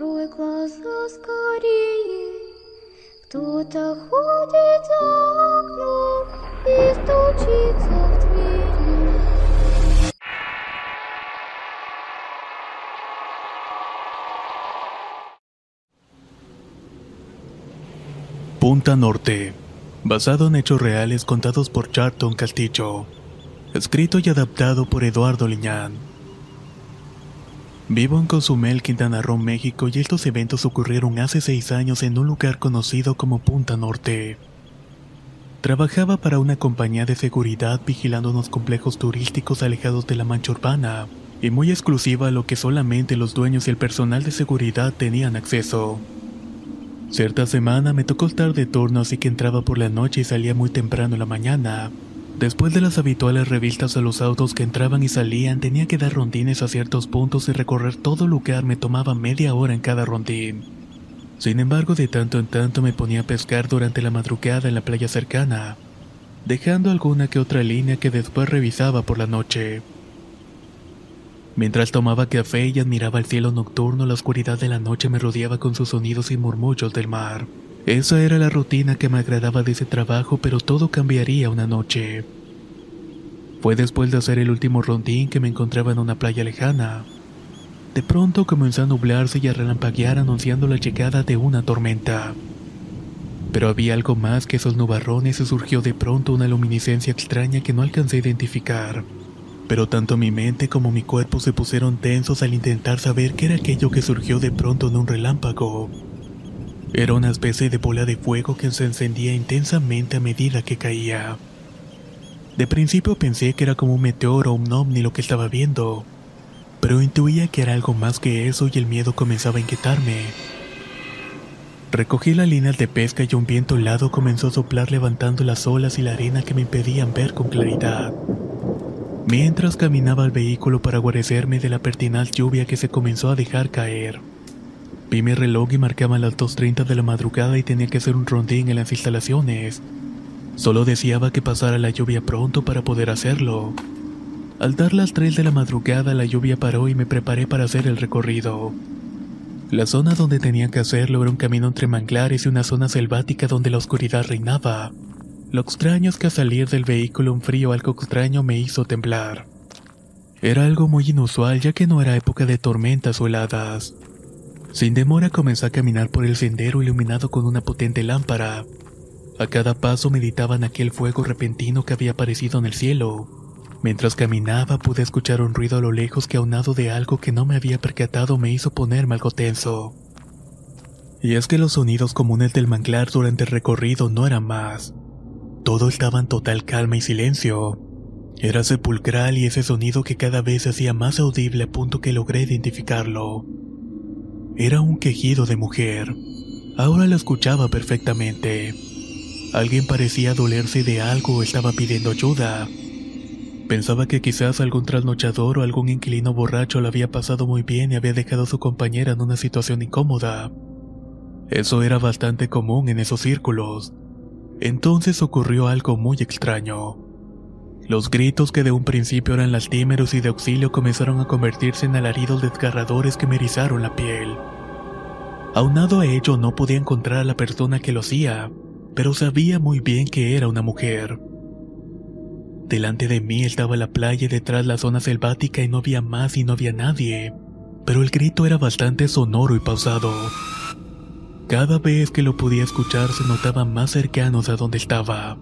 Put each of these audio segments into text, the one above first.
закрой глаза скорее. Кто-то ходит за окном и стучится в двери. Punta Norte, basado en hechos reales contados por Charlton Castillo, escrito y adaptado por Eduardo Liñán. Vivo en Cozumel, Quintana Roo, México, y estos eventos ocurrieron hace seis años en un lugar conocido como Punta Norte. Trabajaba para una compañía de seguridad vigilando unos complejos turísticos alejados de la mancha urbana y muy exclusiva a lo que solamente los dueños y el personal de seguridad tenían acceso. Cierta semana me tocó estar de turno así que entraba por la noche y salía muy temprano en la mañana. Después de las habituales revistas a los autos que entraban y salían, tenía que dar rondines a ciertos puntos y recorrer todo lugar me tomaba media hora en cada rondín. Sin embargo, de tanto en tanto me ponía a pescar durante la madrugada en la playa cercana, dejando alguna que otra línea que después revisaba por la noche. Mientras tomaba café y admiraba el cielo nocturno, la oscuridad de la noche me rodeaba con sus sonidos y murmullos del mar. Esa era la rutina que me agradaba de ese trabajo, pero todo cambiaría una noche. Fue después de hacer el último rondín que me encontraba en una playa lejana. De pronto comenzó a nublarse y a relampaguear anunciando la llegada de una tormenta. Pero había algo más que esos nubarrones y surgió de pronto una luminiscencia extraña que no alcancé a identificar. Pero tanto mi mente como mi cuerpo se pusieron tensos al intentar saber qué era aquello que surgió de pronto en un relámpago. Era una especie de bola de fuego que se encendía intensamente a medida que caía. De principio pensé que era como un meteoro o un ovni lo que estaba viendo, pero intuía que era algo más que eso y el miedo comenzaba a inquietarme. Recogí las líneas de pesca y un viento helado comenzó a soplar levantando las olas y la arena que me impedían ver con claridad. Mientras caminaba al vehículo para guarecerme de la pertinaz lluvia que se comenzó a dejar caer. Vi mi reloj y marcaba las 2.30 de la madrugada y tenía que hacer un rondín en las instalaciones. Solo deseaba que pasara la lluvia pronto para poder hacerlo. Al dar las 3 de la madrugada la lluvia paró y me preparé para hacer el recorrido. La zona donde tenía que hacerlo era un camino entre manglares y una zona selvática donde la oscuridad reinaba. Lo extraño es que al salir del vehículo un frío algo extraño me hizo temblar. Era algo muy inusual ya que no era época de tormentas o heladas. Sin demora comencé a caminar por el sendero iluminado con una potente lámpara. A cada paso meditaba en aquel fuego repentino que había aparecido en el cielo. Mientras caminaba pude escuchar un ruido a lo lejos que aunado de algo que no me había percatado me hizo ponerme algo tenso. Y es que los sonidos comunes del manglar durante el recorrido no eran más. Todo estaba en total calma y silencio. Era sepulcral y ese sonido que cada vez se hacía más audible a punto que logré identificarlo. Era un quejido de mujer. Ahora lo escuchaba perfectamente. Alguien parecía dolerse de algo o estaba pidiendo ayuda. Pensaba que quizás algún trasnochador o algún inquilino borracho lo había pasado muy bien y había dejado a su compañera en una situación incómoda. Eso era bastante común en esos círculos. Entonces ocurrió algo muy extraño. Los gritos que de un principio eran lastimeros y de auxilio comenzaron a convertirse en alaridos desgarradores que me erizaron la piel. Aunado a ello no podía encontrar a la persona que lo hacía, pero sabía muy bien que era una mujer. Delante de mí estaba la playa detrás la zona selvática y no había más y no había nadie, pero el grito era bastante sonoro y pausado. Cada vez que lo podía escuchar se notaba más cercanos a donde estaba.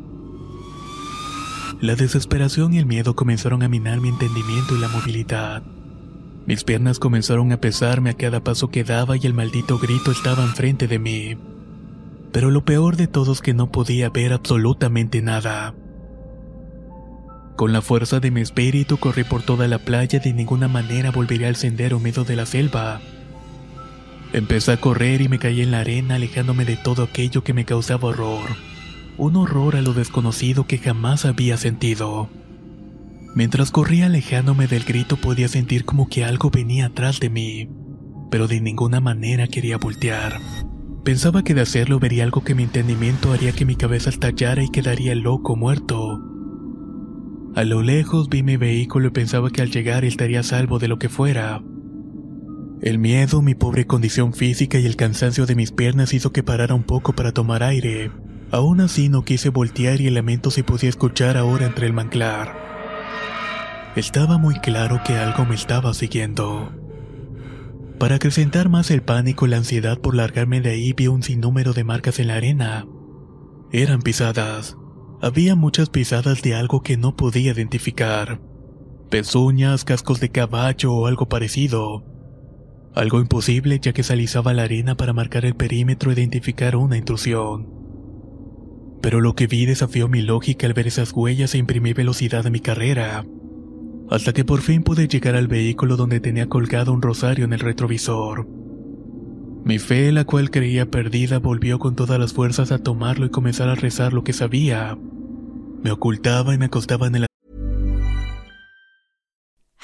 La desesperación y el miedo comenzaron a minar mi entendimiento y la movilidad. Mis piernas comenzaron a pesarme a cada paso que daba y el maldito grito estaba enfrente de mí. Pero lo peor de todo es que no podía ver absolutamente nada. Con la fuerza de mi espíritu corrí por toda la playa, de ninguna manera volvería al sendero medio de la selva. Empecé a correr y me caí en la arena alejándome de todo aquello que me causaba horror. Un horror a lo desconocido que jamás había sentido. Mientras corría alejándome del grito podía sentir como que algo venía atrás de mí, pero de ninguna manera quería voltear. Pensaba que de hacerlo vería algo que mi entendimiento haría que mi cabeza estallara y quedaría loco muerto. A lo lejos vi mi vehículo y pensaba que al llegar estaría a salvo de lo que fuera. El miedo, mi pobre condición física y el cansancio de mis piernas hizo que parara un poco para tomar aire. Aún así no quise voltear y el lamento se podía escuchar ahora entre el manglar. Estaba muy claro que algo me estaba siguiendo. Para acrecentar más el pánico y la ansiedad por largarme de ahí vi un sinnúmero de marcas en la arena. Eran pisadas. Había muchas pisadas de algo que no podía identificar. Pezuñas, cascos de caballo o algo parecido. Algo imposible ya que se alisaba la arena para marcar el perímetro e identificar una intrusión. Pero lo que vi desafió mi lógica al ver esas huellas e imprimí velocidad a mi carrera. Hasta que por fin pude llegar al vehículo donde tenía colgado un rosario en el retrovisor. Mi fe, la cual creía perdida, volvió con todas las fuerzas a tomarlo y comenzar a rezar lo que sabía. Me ocultaba y me acostaba en el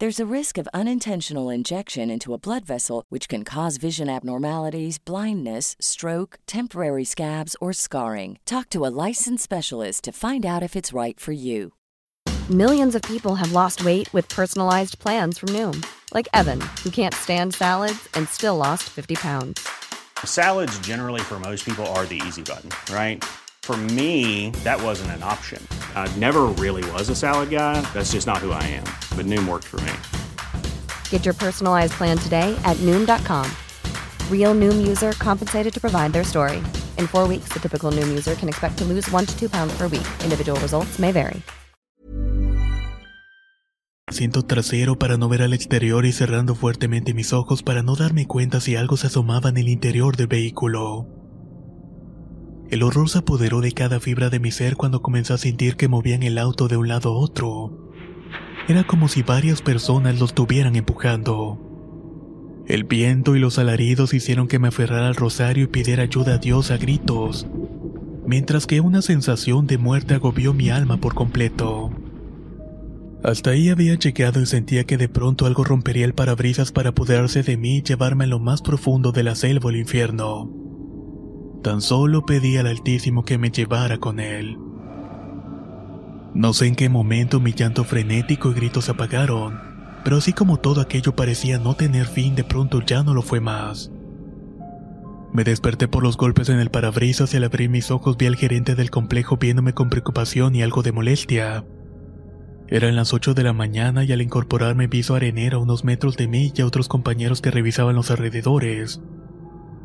There's a risk of unintentional injection into a blood vessel, which can cause vision abnormalities, blindness, stroke, temporary scabs, or scarring. Talk to a licensed specialist to find out if it's right for you. Millions of people have lost weight with personalized plans from Noom, like Evan, who can't stand salads and still lost 50 pounds. Salads, generally, for most people, are the easy button, right? For me, that wasn't an option. I never really was a salad guy. That's just not who I am. But Noom worked for me. Get your personalized plan today at Noom.com. Real Noom user compensated to provide their story. In four weeks, the typical Noom user can expect to lose one to two pounds per week. Individual results may vary. asiento trasero para no ver al exterior y cerrando fuertemente mis ojos para no darme cuenta si algo se asomaba en el interior del vehículo. El horror se apoderó de cada fibra de mi ser cuando comencé a sentir que movían el auto de un lado a otro. Era como si varias personas lo estuvieran empujando. El viento y los alaridos hicieron que me aferrara al rosario y pidiera ayuda a Dios a gritos, mientras que una sensación de muerte agobió mi alma por completo. Hasta ahí había llegado y sentía que de pronto algo rompería el parabrisas para apoderarse de mí y llevarme a lo más profundo de la selva o el infierno. Tan solo pedí al Altísimo que me llevara con él. No sé en qué momento mi llanto frenético y gritos apagaron, pero así como todo aquello parecía no tener fin, de pronto ya no lo fue más. Me desperté por los golpes en el parabrisas y al abrir mis ojos vi al gerente del complejo viéndome con preocupación y algo de molestia. Eran las 8 de la mañana y al incorporarme vi su arenera a unos metros de mí y a otros compañeros que revisaban los alrededores.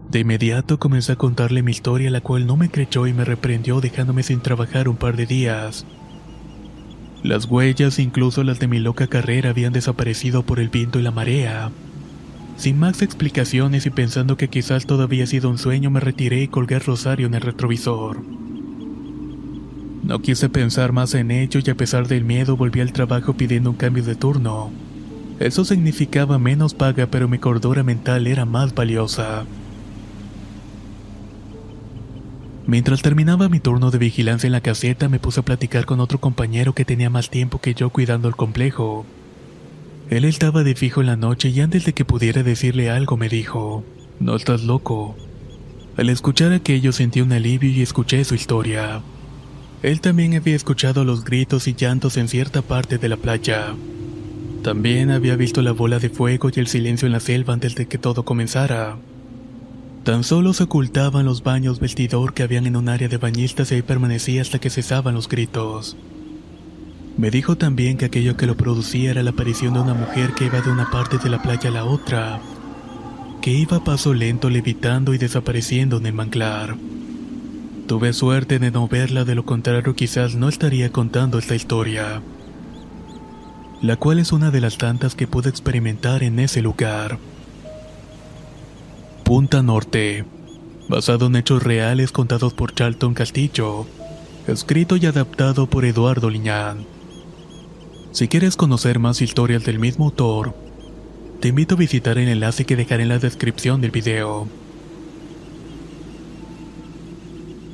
De inmediato comencé a contarle mi historia, la cual no me creyó y me reprendió dejándome sin trabajar un par de días. Las huellas, incluso las de mi loca carrera, habían desaparecido por el viento y la marea. Sin más explicaciones y pensando que quizás todo había sido un sueño, me retiré y colgué el rosario en el retrovisor. No quise pensar más en ello y a pesar del miedo volví al trabajo pidiendo un cambio de turno. Eso significaba menos paga, pero mi cordura mental era más valiosa. Mientras terminaba mi turno de vigilancia en la caseta, me puse a platicar con otro compañero que tenía más tiempo que yo cuidando el complejo. Él estaba de fijo en la noche y antes de que pudiera decirle algo me dijo, no estás loco. Al escuchar aquello sentí un alivio y escuché su historia. Él también había escuchado los gritos y llantos en cierta parte de la playa. También había visto la bola de fuego y el silencio en la selva antes de que todo comenzara. Tan solo se ocultaban los baños vestidor que habían en un área de bañistas y ahí permanecía hasta que cesaban los gritos. Me dijo también que aquello que lo producía era la aparición de una mujer que iba de una parte de la playa a la otra, que iba a paso lento levitando y desapareciendo en el manglar. Tuve suerte de no verla, de lo contrario quizás no estaría contando esta historia, la cual es una de las tantas que pude experimentar en ese lugar. Punta Norte, basado en hechos reales contados por Charlton Castillo, escrito y adaptado por Eduardo Liñán. Si quieres conocer más historias del mismo autor, te invito a visitar el enlace que dejaré en la descripción del video.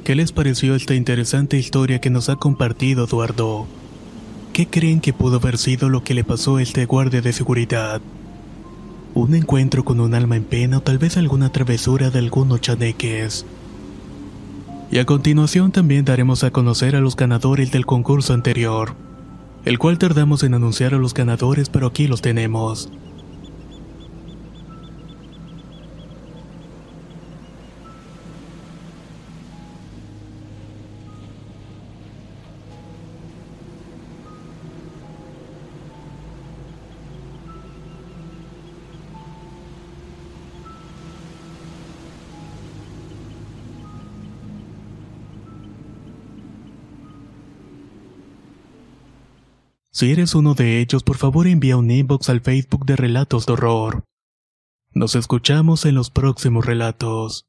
¿Qué les pareció esta interesante historia que nos ha compartido Eduardo? ¿Qué creen que pudo haber sido lo que le pasó a este guardia de seguridad? ¿Un encuentro con un alma en pena o tal vez alguna travesura de algunos chaneques? Y a continuación también daremos a conocer a los ganadores del concurso anterior, el cual tardamos en anunciar a los ganadores pero aquí los tenemos. Si eres uno de ellos, por favor envía un inbox al Facebook de Relatos de Horror. Nos escuchamos en los próximos relatos.